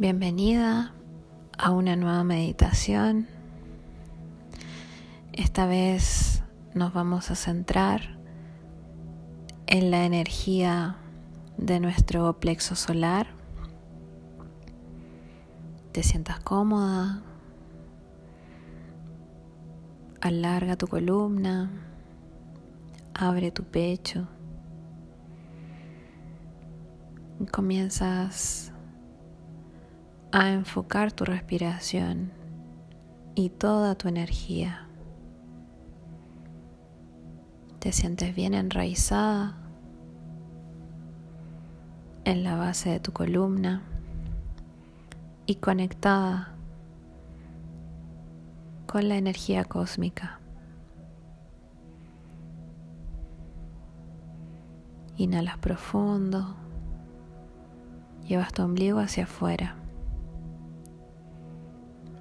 Bienvenida a una nueva meditación. Esta vez nos vamos a centrar en la energía de nuestro plexo solar. Te sientas cómoda. Alarga tu columna. Abre tu pecho. Comienzas a enfocar tu respiración y toda tu energía. Te sientes bien enraizada en la base de tu columna y conectada con la energía cósmica. Inhalas profundo, llevas tu ombligo hacia afuera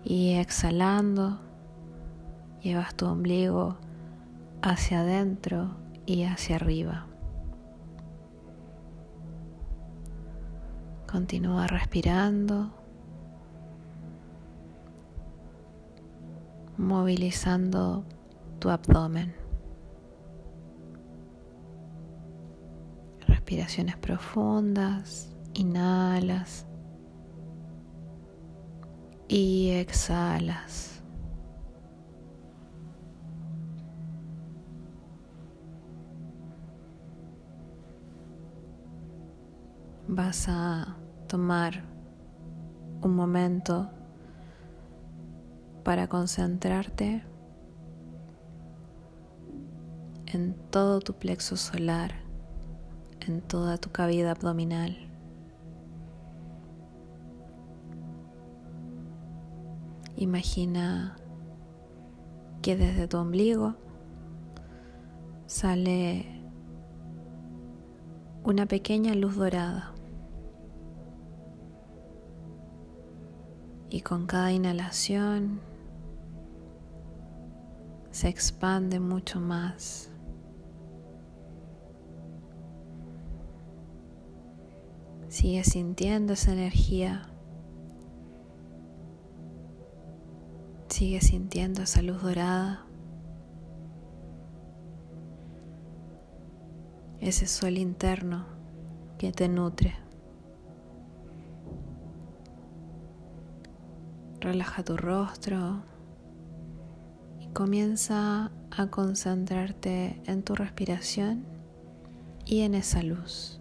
y exhalando llevas tu ombligo hacia adentro y hacia arriba. Continúa respirando, movilizando tu abdomen. Respiraciones profundas, inhalas y exhalas. Vas a tomar un momento para concentrarte en todo tu plexo solar, en toda tu cavidad abdominal. Imagina que desde tu ombligo sale una pequeña luz dorada. Y con cada inhalación se expande mucho más. Sigue sintiendo esa energía Sigue sintiendo esa luz dorada, ese sol interno que te nutre. Relaja tu rostro y comienza a concentrarte en tu respiración y en esa luz.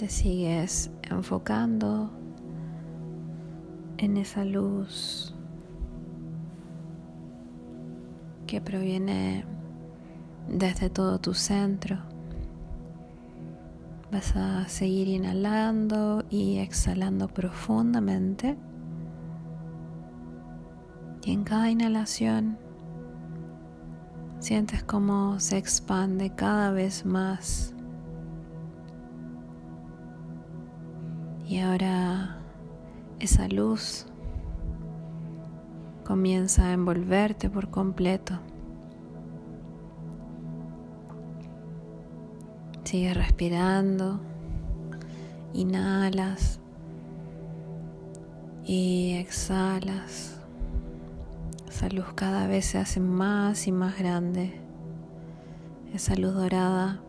Te sigues enfocando en esa luz que proviene desde todo tu centro. Vas a seguir inhalando y exhalando profundamente. Y en cada inhalación sientes cómo se expande cada vez más. Y ahora esa luz comienza a envolverte por completo. Sigue respirando, inhalas y exhalas. Esa luz cada vez se hace más y más grande. Esa luz dorada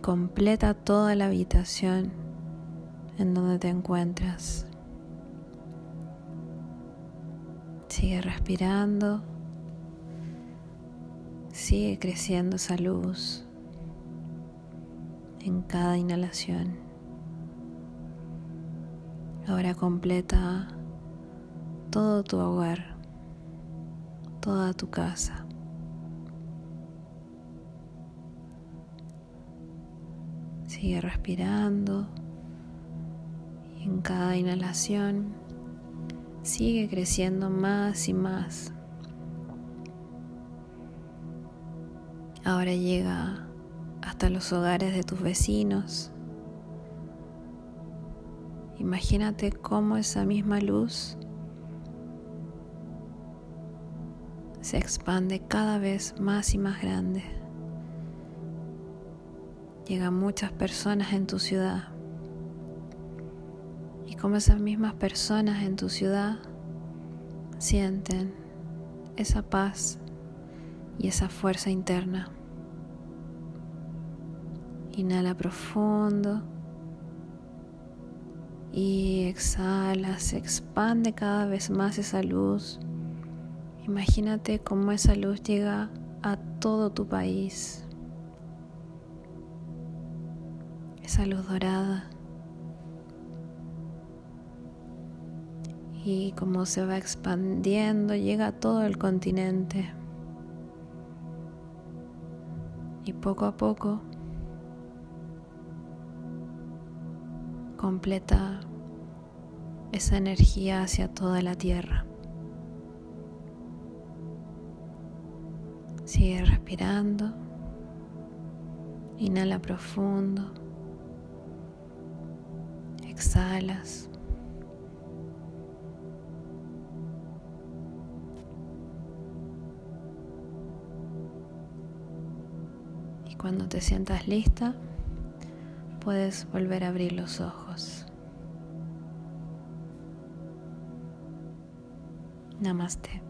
completa toda la habitación en donde te encuentras. Sigue respirando. Sigue creciendo esa luz en cada inhalación. Ahora completa todo tu hogar, toda tu casa. Sigue respirando en cada inhalación sigue creciendo más y más. Ahora llega hasta los hogares de tus vecinos. Imagínate cómo esa misma luz se expande cada vez más y más grande. Llegan muchas personas en tu ciudad como esas mismas personas en tu ciudad sienten esa paz y esa fuerza interna. Inhala profundo y exhala, se expande cada vez más esa luz. Imagínate cómo esa luz llega a todo tu país. Esa luz dorada y como se va expandiendo llega a todo el continente. Y poco a poco completa esa energía hacia toda la tierra. Sigue respirando. Inhala profundo. Exhalas. Cuando te sientas lista, puedes volver a abrir los ojos. Namaste.